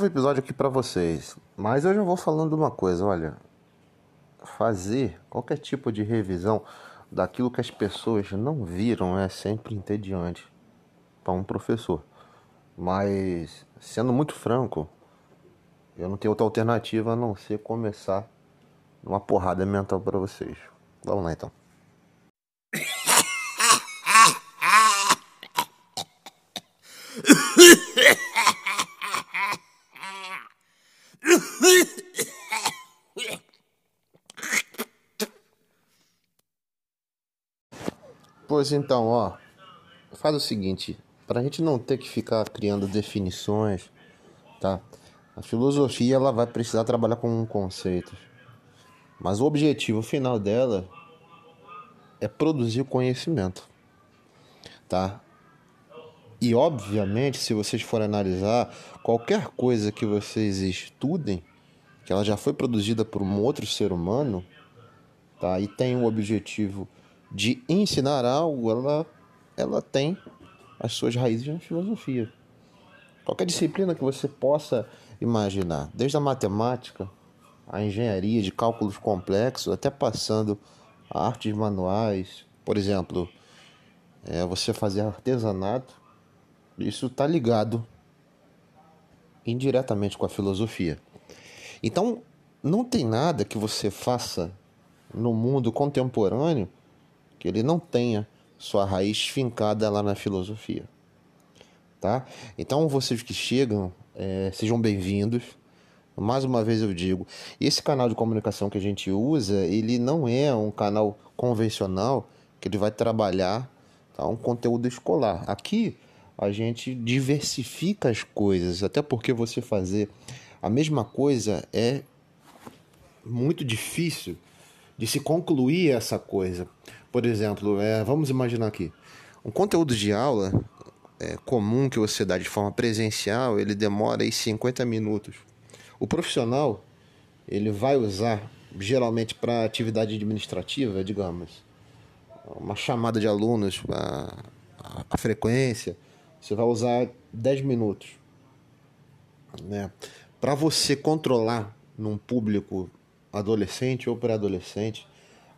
Novo episódio aqui para vocês. Mas eu já vou falando uma coisa, olha, fazer qualquer tipo de revisão daquilo que as pessoas não viram é sempre entediante para um professor. Mas sendo muito franco, eu não tenho outra alternativa a não ser começar uma porrada mental para vocês. Vamos lá então. Pois então, ó, faz o seguinte, para a gente não ter que ficar criando definições, tá? A filosofia ela vai precisar trabalhar com conceitos, mas o objetivo final dela é produzir conhecimento, tá? E obviamente, se vocês forem analisar qualquer coisa que vocês estudem, que ela já foi produzida por um outro ser humano, tá? E tem o objetivo de ensinar algo, ela, ela tem as suas raízes na filosofia. Qualquer disciplina que você possa imaginar, desde a matemática, a engenharia de cálculos complexos, até passando a artes manuais, por exemplo, é, você fazer artesanato, isso está ligado indiretamente com a filosofia. Então, não tem nada que você faça no mundo contemporâneo que ele não tenha sua raiz fincada lá na filosofia. Tá? Então, vocês que chegam, é, sejam bem-vindos. Mais uma vez eu digo, esse canal de comunicação que a gente usa, ele não é um canal convencional que ele vai trabalhar tá, um conteúdo escolar. Aqui a gente diversifica as coisas, até porque você fazer a mesma coisa é muito difícil de se concluir essa coisa. Por exemplo, é, vamos imaginar aqui, um conteúdo de aula é, comum que você dá de forma presencial, ele demora aí 50 minutos. O profissional, ele vai usar geralmente para atividade administrativa, digamos, uma chamada de alunos, a, a, frequência, você vai usar 10 minutos. Né? Para você controlar num público adolescente ou pré-adolescente,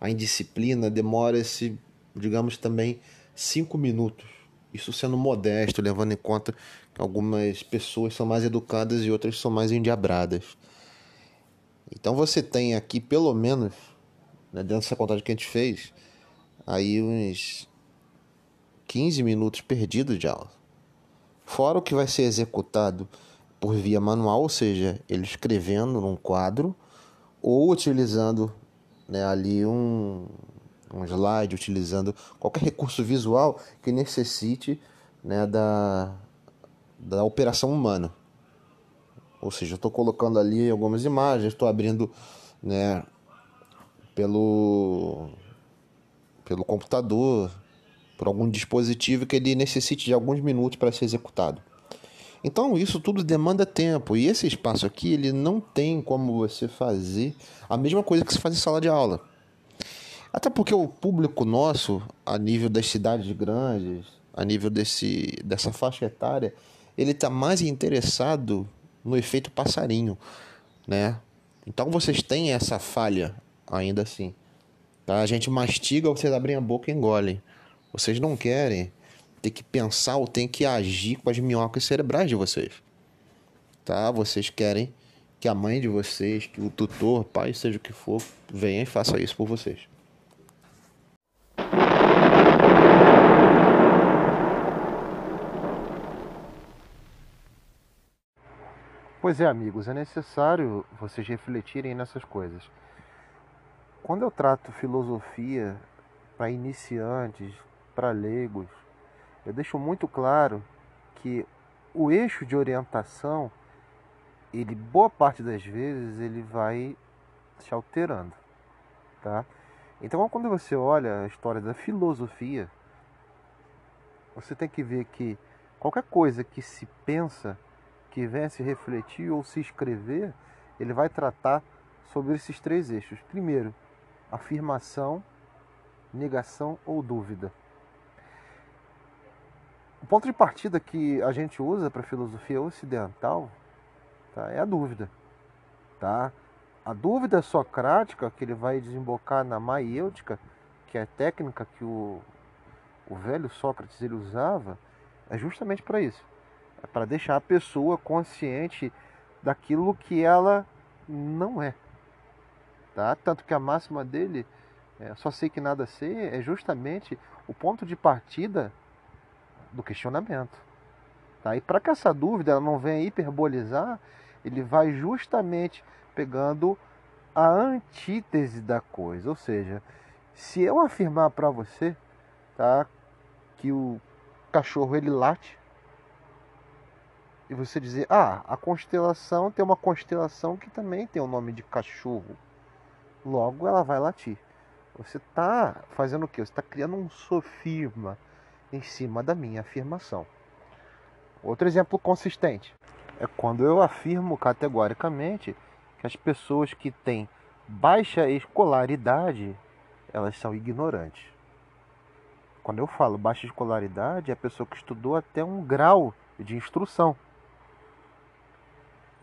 a indisciplina demora-se, digamos, também cinco minutos. Isso sendo modesto, levando em conta que algumas pessoas são mais educadas e outras são mais endiabradas. Então você tem aqui, pelo menos, né, dentro dessa contagem que a gente fez, aí uns 15 minutos perdidos de aula. Fora o que vai ser executado por via manual, ou seja, ele escrevendo num quadro ou utilizando né, ali um, um slide, utilizando qualquer recurso visual que necessite né, da, da operação humana. Ou seja, estou colocando ali algumas imagens, estou abrindo né, pelo, pelo computador, por algum dispositivo que ele necessite de alguns minutos para ser executado. Então isso tudo demanda tempo e esse espaço aqui ele não tem como você fazer a mesma coisa que se faz em sala de aula. Até porque o público nosso, a nível das cidades grandes, a nível desse, dessa faixa etária, ele está mais interessado no efeito passarinho, né? Então vocês têm essa falha ainda assim. Tá? A gente mastiga, vocês abrem a boca e engolem. Vocês não querem ter que pensar ou tem que agir com as minhocas cerebrais de vocês. Tá? Vocês querem que a mãe de vocês, que o tutor, pai, seja o que for, venha e faça isso por vocês. Pois é, amigos, é necessário vocês refletirem nessas coisas. Quando eu trato filosofia para iniciantes, para leigos, eu deixo muito claro que o eixo de orientação, ele boa parte das vezes ele vai se alterando, tá? Então, quando você olha a história da filosofia, você tem que ver que qualquer coisa que se pensa, que venha se refletir ou se escrever, ele vai tratar sobre esses três eixos. Primeiro, afirmação, negação ou dúvida. O ponto de partida que a gente usa para a filosofia ocidental tá? é a dúvida. Tá? A dúvida socrática, que ele vai desembocar na maiêutica, que é a técnica que o, o velho Sócrates ele usava, é justamente para isso. É para deixar a pessoa consciente daquilo que ela não é. Tá? Tanto que a máxima dele, é, só sei que nada sei, é justamente o ponto de partida do questionamento. Tá? E para que essa dúvida não venha hiperbolizar, ele vai justamente pegando a antítese da coisa. Ou seja, se eu afirmar para você tá, que o cachorro ele late, e você dizer, ah, a constelação tem uma constelação que também tem o nome de cachorro. Logo ela vai latir. Você está fazendo o quê? Você está criando um sofisma em cima da minha afirmação. Outro exemplo consistente é quando eu afirmo categoricamente que as pessoas que têm baixa escolaridade, elas são ignorantes. Quando eu falo baixa escolaridade, é a pessoa que estudou até um grau de instrução.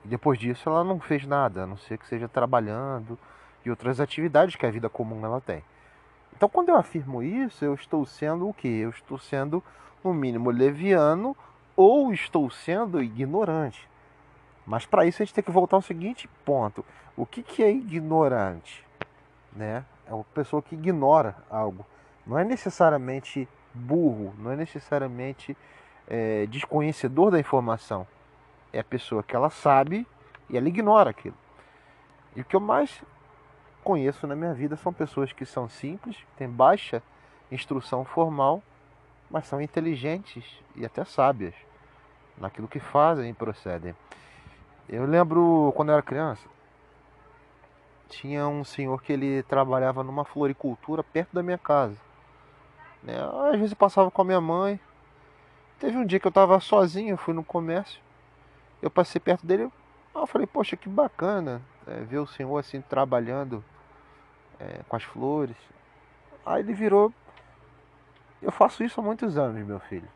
E depois disso ela não fez nada, a não ser que seja trabalhando e outras atividades que a vida comum ela tem. Então quando eu afirmo isso, eu estou sendo o que? Eu estou sendo, no mínimo, leviano ou estou sendo ignorante. Mas para isso a gente tem que voltar ao seguinte ponto: o que, que é ignorante? Né? É uma pessoa que ignora algo. Não é necessariamente burro, não é necessariamente é, desconhecedor da informação. É a pessoa que ela sabe e ela ignora aquilo. E o que eu mais conheço na minha vida são pessoas que são simples, têm baixa instrução formal, mas são inteligentes e até sábias naquilo que fazem e procedem. Eu lembro quando eu era criança, tinha um senhor que ele trabalhava numa floricultura perto da minha casa. Né? Às vezes eu passava com a minha mãe. Teve um dia que eu estava sozinho, fui no comércio. Eu passei perto dele, eu falei, poxa, que bacana é, ver o senhor assim trabalhando é, com as flores. Aí ele virou, eu faço isso há muitos anos, meu filho.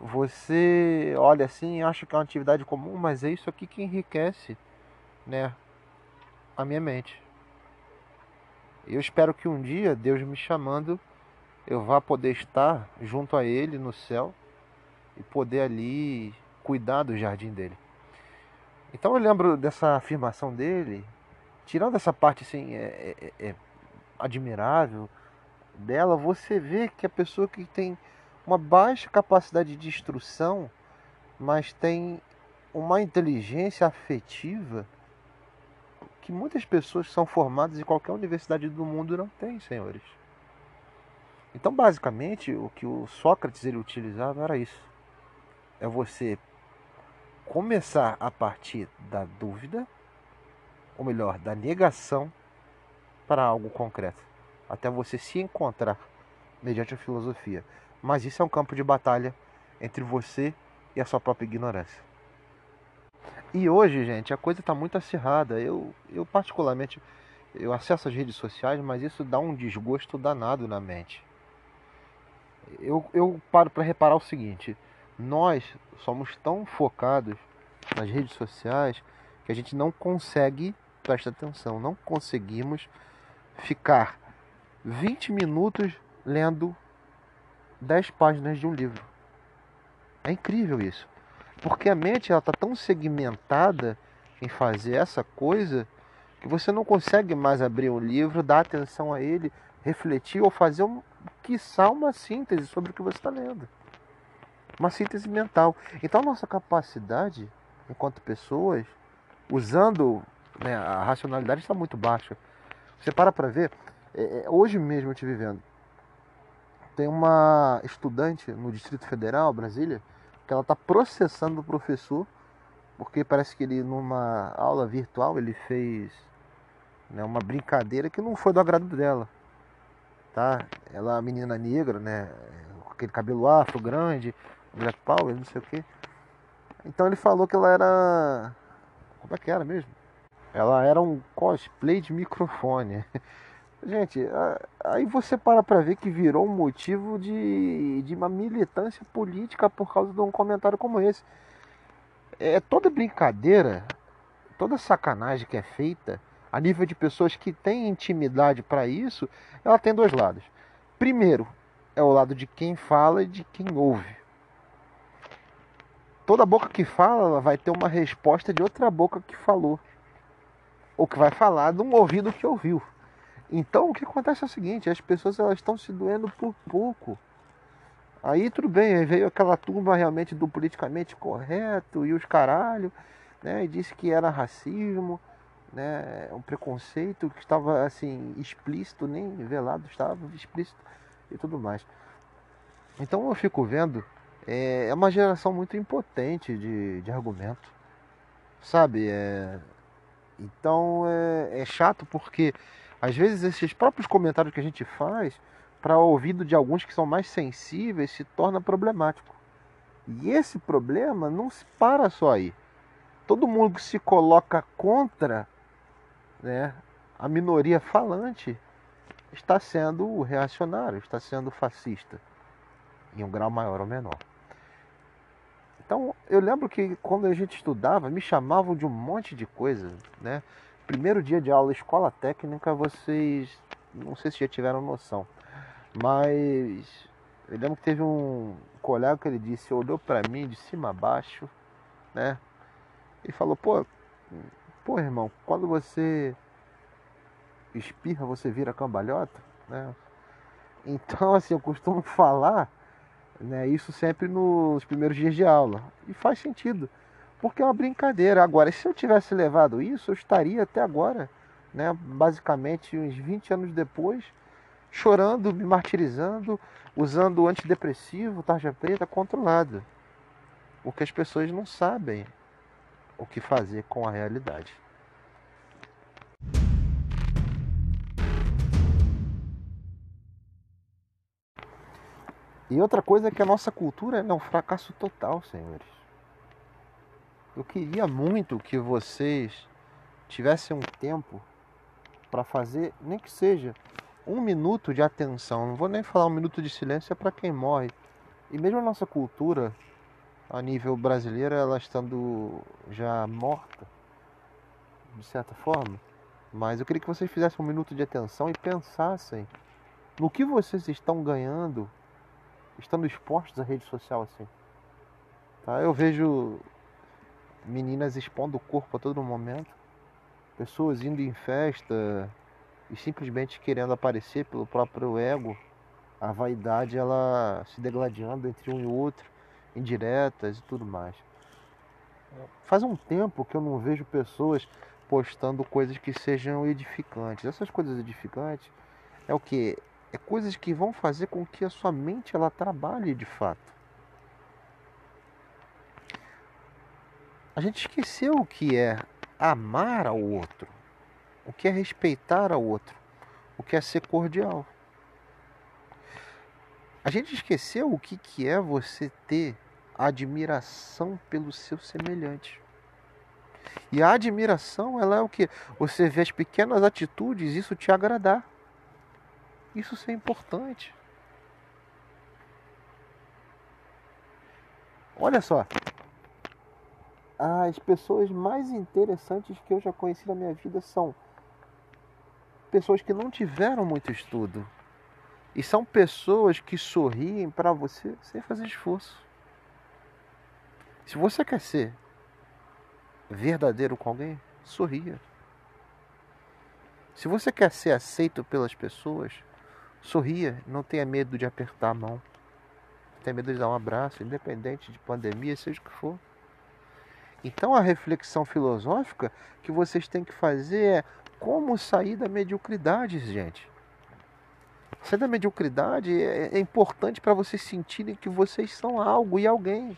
Você olha assim e acha que é uma atividade comum, mas é isso aqui que enriquece, né, a minha mente. Eu espero que um dia Deus me chamando, eu vá poder estar junto a Ele no céu e poder ali cuidar do jardim dele. Então eu lembro dessa afirmação dele, tirando essa parte assim, é, é, é admirável dela, você vê que a pessoa que tem uma baixa capacidade de instrução, mas tem uma inteligência afetiva que muitas pessoas que são formadas em qualquer universidade do mundo não têm, senhores. Então, basicamente, o que o Sócrates ele utilizava era isso. É você começar a partir da dúvida, ou melhor, da negação para algo concreto, até você se encontrar mediante a filosofia. Mas isso é um campo de batalha entre você e a sua própria ignorância. E hoje, gente, a coisa está muito acirrada. Eu, eu particularmente, eu acesso as redes sociais, mas isso dá um desgosto danado na mente. Eu, eu paro para reparar o seguinte: nós somos tão focados nas redes sociais que a gente não consegue, presta atenção, não conseguimos ficar 20 minutos lendo 10 páginas de um livro. É incrível isso. Porque a mente está tão segmentada em fazer essa coisa que você não consegue mais abrir um livro, dar atenção a ele, refletir ou fazer um, quiçá uma síntese sobre o que você está lendo. Uma síntese mental. Então a nossa capacidade, enquanto pessoas, usando né, a racionalidade está muito baixa. Você para para ver, é, é hoje mesmo eu estive vendo tem uma estudante no Distrito Federal, Brasília, que ela está processando o professor porque parece que ele numa aula virtual ele fez né, uma brincadeira que não foi do agrado dela, tá? Ela é menina negra, né? Com aquele cabelo afro grande, Black Power, não sei o que. Então ele falou que ela era como é que era mesmo? Ela era um cosplay de microfone. Gente, aí você para para ver que virou um motivo de, de uma militância política por causa de um comentário como esse. é toda brincadeira, toda sacanagem que é feita a nível de pessoas que têm intimidade para isso, ela tem dois lados. Primeiro, é o lado de quem fala e de quem ouve. Toda boca que fala vai ter uma resposta de outra boca que falou. Ou que vai falar de um ouvido que ouviu. Então o que acontece é o seguinte, as pessoas elas estão se doendo por pouco. Aí tudo bem, aí veio aquela turma realmente do politicamente correto e os caralho, né? E disse que era racismo, né? Um preconceito que estava assim explícito, nem velado estava, explícito e tudo mais. Então eu fico vendo, é, é uma geração muito impotente de, de argumento, sabe? É, então é, é chato porque às vezes esses próprios comentários que a gente faz para o ouvido de alguns que são mais sensíveis se torna problemático. E esse problema não se para só aí. Todo mundo que se coloca contra né, a minoria falante está sendo reacionário, está sendo fascista, em um grau maior ou menor. Então, eu lembro que quando a gente estudava, me chamavam de um monte de coisa, né? Primeiro dia de aula, escola técnica, vocês não sei se já tiveram noção, mas eu lembro que teve um colega que ele disse, olhou para mim de cima a baixo, né? E falou: "Pô, pô, irmão, quando você espirra, você vira cambalhota, né? Então, assim, eu costumo falar, né, isso sempre nos primeiros dias de aula. E faz sentido, porque é uma brincadeira. Agora, se eu tivesse levado isso, eu estaria até agora, né, basicamente uns 20 anos depois, chorando, me martirizando, usando antidepressivo, tarja preta, controlado. O que as pessoas não sabem o que fazer com a realidade. E outra coisa é que a nossa cultura é um fracasso total, senhores. Eu queria muito que vocês tivessem um tempo para fazer, nem que seja um minuto de atenção. Não vou nem falar um minuto de silêncio é para quem morre. E mesmo a nossa cultura, a nível brasileiro, ela estando já morta, de certa forma. Mas eu queria que vocês fizessem um minuto de atenção e pensassem no que vocês estão ganhando estando expostos à rede social assim. Tá? Eu vejo meninas expondo o corpo a todo momento, pessoas indo em festa e simplesmente querendo aparecer pelo próprio ego, a vaidade ela se degladiando entre um e outro, indiretas e tudo mais. Faz um tempo que eu não vejo pessoas postando coisas que sejam edificantes. Essas coisas edificantes é o que? É coisas que vão fazer com que a sua mente ela trabalhe de fato. A gente esqueceu o que é amar ao outro, o que é respeitar ao outro, o que é ser cordial. A gente esqueceu o que, que é você ter admiração pelo seu semelhante. E a admiração, ela é o que? Você vê as pequenas atitudes, isso te agradar. Isso é importante. Olha só. As pessoas mais interessantes que eu já conheci na minha vida são pessoas que não tiveram muito estudo. E são pessoas que sorriem para você sem fazer esforço. Se você quer ser verdadeiro com alguém, sorria. Se você quer ser aceito pelas pessoas, Sorria, não tenha medo de apertar a mão. Não tenha medo de dar um abraço, independente de pandemia, seja o que for. Então a reflexão filosófica que vocês têm que fazer é como sair da mediocridade, gente. Sair da mediocridade é, é importante para vocês sentirem que vocês são algo e alguém.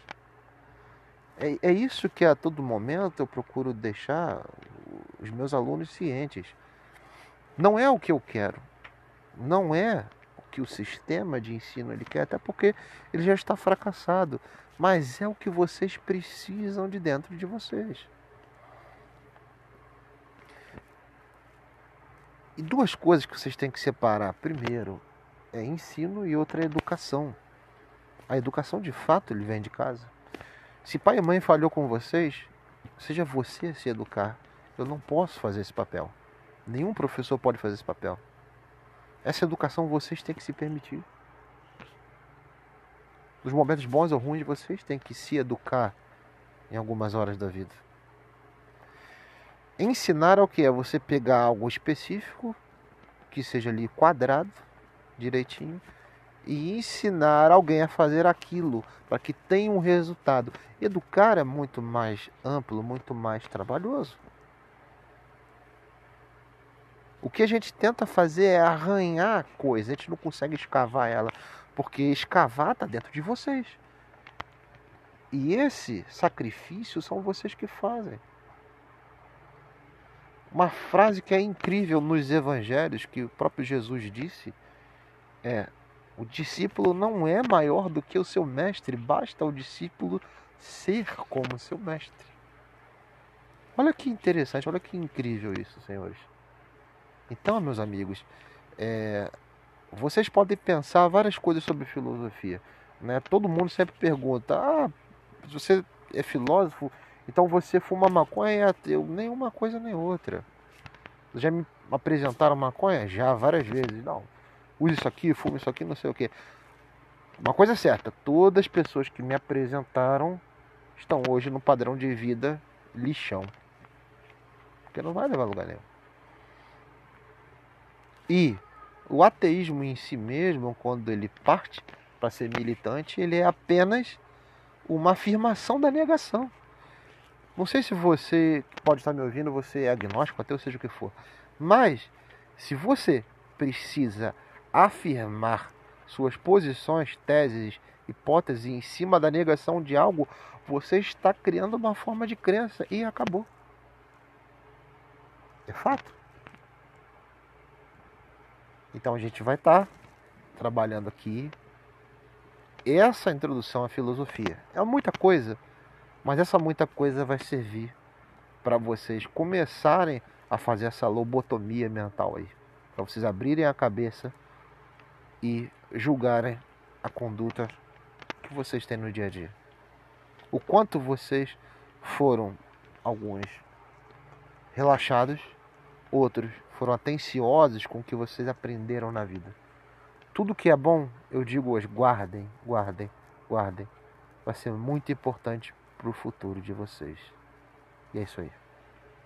É, é isso que a todo momento eu procuro deixar os meus alunos cientes. Não é o que eu quero, não é o que o sistema de ensino ele quer, até porque ele já está fracassado, mas é o que vocês precisam de dentro de vocês. E duas coisas que vocês têm que separar. Primeiro é ensino e outra é educação. A educação de fato ele vem de casa. Se pai e mãe falhou com vocês, seja você a se educar. Eu não posso fazer esse papel. Nenhum professor pode fazer esse papel. Essa educação vocês têm que se permitir. Nos momentos bons ou ruins, vocês têm que se educar em algumas horas da vida. Ensinar é o que? É você pegar algo específico, que seja ali quadrado, direitinho, e ensinar alguém a fazer aquilo para que tenha um resultado. Educar é muito mais amplo, muito mais trabalhoso. O que a gente tenta fazer é arranhar a coisa, a gente não consegue escavar ela, porque escavar está dentro de vocês. E esse sacrifício são vocês que fazem. Uma frase que é incrível nos evangelhos, que o próprio Jesus disse, é: o discípulo não é maior do que o seu mestre, basta o discípulo ser como seu mestre. Olha que interessante, olha que incrível isso, senhores. Então, meus amigos, é, vocês podem pensar várias coisas sobre filosofia. Né? Todo mundo sempre pergunta: ah, você é filósofo, então você fuma maconha e é ateu. Nenhuma coisa nem outra. Já me apresentaram maconha? Já, várias vezes. Não, use isso aqui, fume isso aqui, não sei o que. Uma coisa é certa: todas as pessoas que me apresentaram estão hoje no padrão de vida lixão. Porque não vai levar lugar nenhum. E o ateísmo em si mesmo, quando ele parte para ser militante, ele é apenas uma afirmação da negação. Não sei se você pode estar me ouvindo, você é agnóstico, até seja o que for. Mas se você precisa afirmar suas posições, teses, hipóteses em cima da negação de algo, você está criando uma forma de crença e acabou. É fato. Então a gente vai estar tá trabalhando aqui essa introdução à filosofia. É muita coisa, mas essa muita coisa vai servir para vocês começarem a fazer essa lobotomia mental aí, para vocês abrirem a cabeça e julgarem a conduta que vocês têm no dia a dia. O quanto vocês foram alguns relaxados, outros foram atenciosos com o que vocês aprenderam na vida. Tudo que é bom, eu digo hoje, guardem, guardem, guardem. Vai ser muito importante para o futuro de vocês. E é isso aí.